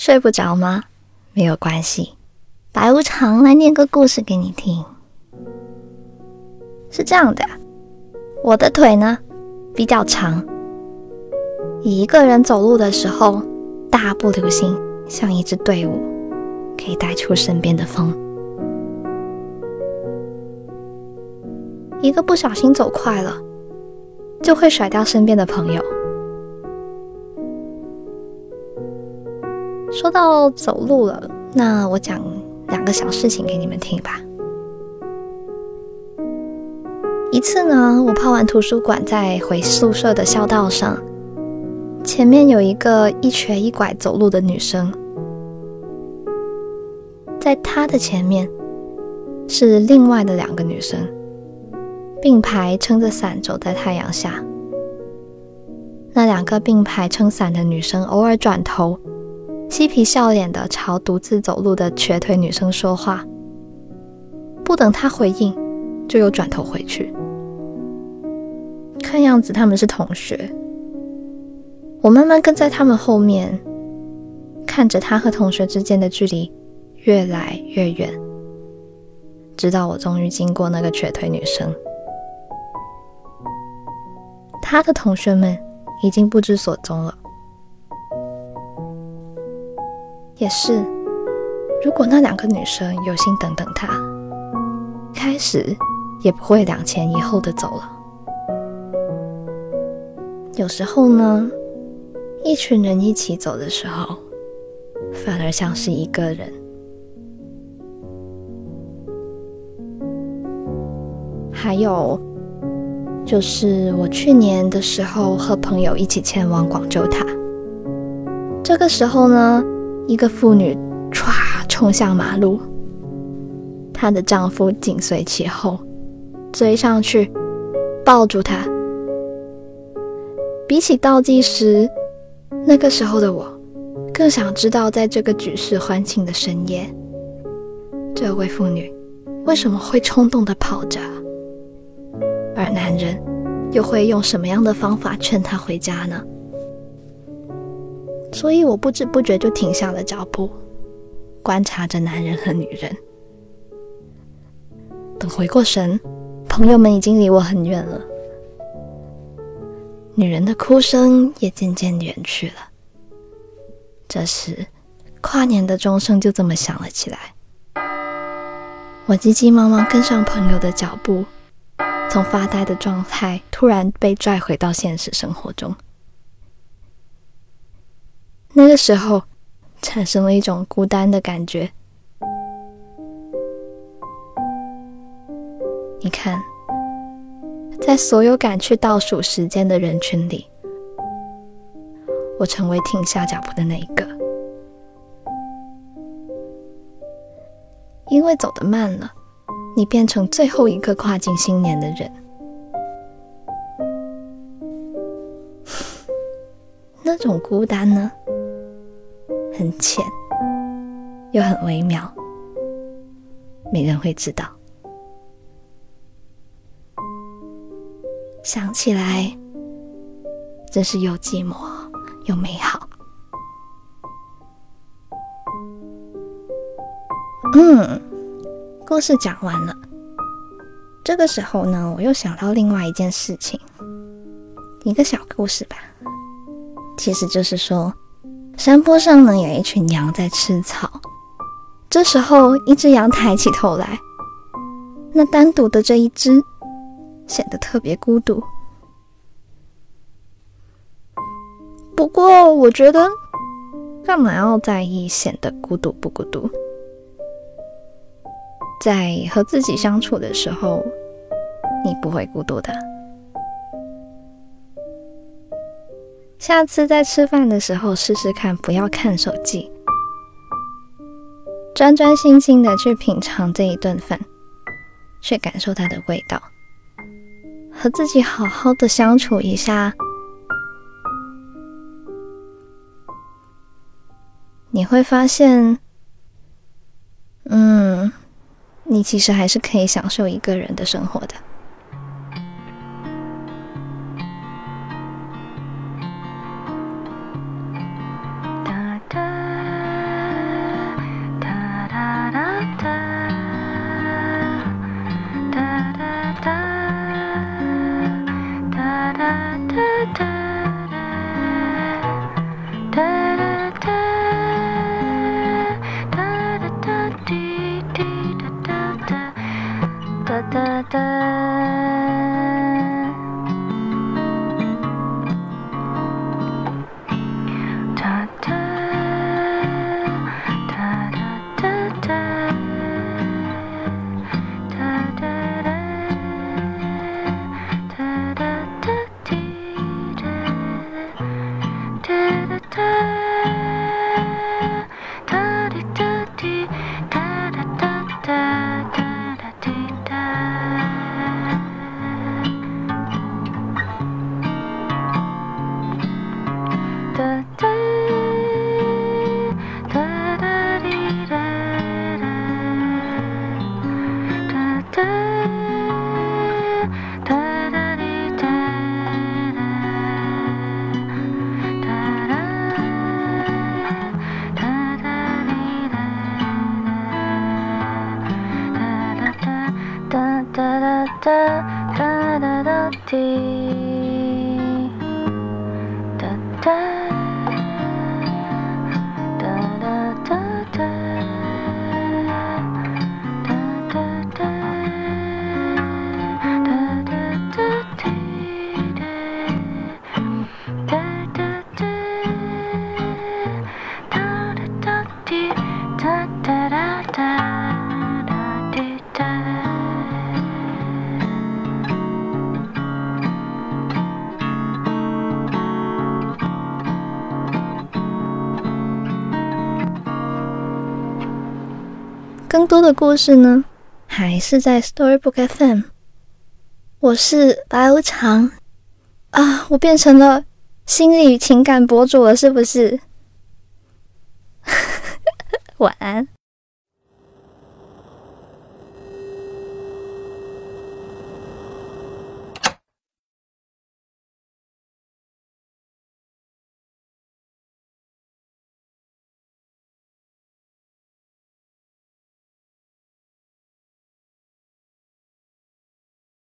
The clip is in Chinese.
睡不着吗？没有关系，白无常来念个故事给你听。是这样的，我的腿呢比较长，一个人走路的时候，大步流星像一支队伍，可以带出身边的风。一个不小心走快了，就会甩掉身边的朋友。说到走路了，那我讲两个小事情给你们听吧。一次呢，我泡完图书馆，在回宿舍的校道上，前面有一个一瘸一拐走路的女生，在她的前面是另外的两个女生，并排撑着伞走在太阳下。那两个并排撑伞的女生偶尔转头。嬉皮笑脸的朝独自走路的瘸腿女生说话，不等她回应，就又转头回去。看样子他们是同学。我慢慢跟在他们后面，看着他和同学之间的距离越来越远，直到我终于经过那个瘸腿女生，她的同学们已经不知所踪了。也是，如果那两个女生有心等等他，开始也不会两前一后的走了。有时候呢，一群人一起走的时候，反而像是一个人。还有，就是我去年的时候和朋友一起前往广州塔，这个时候呢。一个妇女唰冲向马路，她的丈夫紧随其后，追上去抱住她。比起倒计时，那个时候的我更想知道，在这个举世欢庆的深夜，这位妇女为什么会冲动的跑着，而男人又会用什么样的方法劝她回家呢？所以我不知不觉就停下了脚步，观察着男人和女人。等回过神，朋友们已经离我很远了，女人的哭声也渐渐远去了。这时，跨年的钟声就这么响了起来。我急急忙忙跟上朋友的脚步，从发呆的状态突然被拽回到现实生活中。那个时候，产生了一种孤单的感觉。你看，在所有赶去倒数时间的人群里，我成为停下脚步的那一个，因为走得慢了，你变成最后一个跨进新年的人。那种孤单呢？很浅，又很微妙，没人会知道。想起来，真是又寂寞又美好。嗯，故事讲完了。这个时候呢，我又想到另外一件事情，一个小故事吧。其实就是说。山坡上呢，有一群羊在吃草。这时候，一只羊抬起头来，那单独的这一只显得特别孤独。不过，我觉得干嘛要在意显得孤独不孤独？在和自己相处的时候，你不会孤独的。下次在吃饭的时候试试看，不要看手机，专专心心的去品尝这一顿饭，去感受它的味道，和自己好好的相处一下，你会发现，嗯，你其实还是可以享受一个人的生活的。está 更多的故事呢，还是在 Storybook FM。我是白无常啊，我变成了心理情感博主了，是不是？晚安。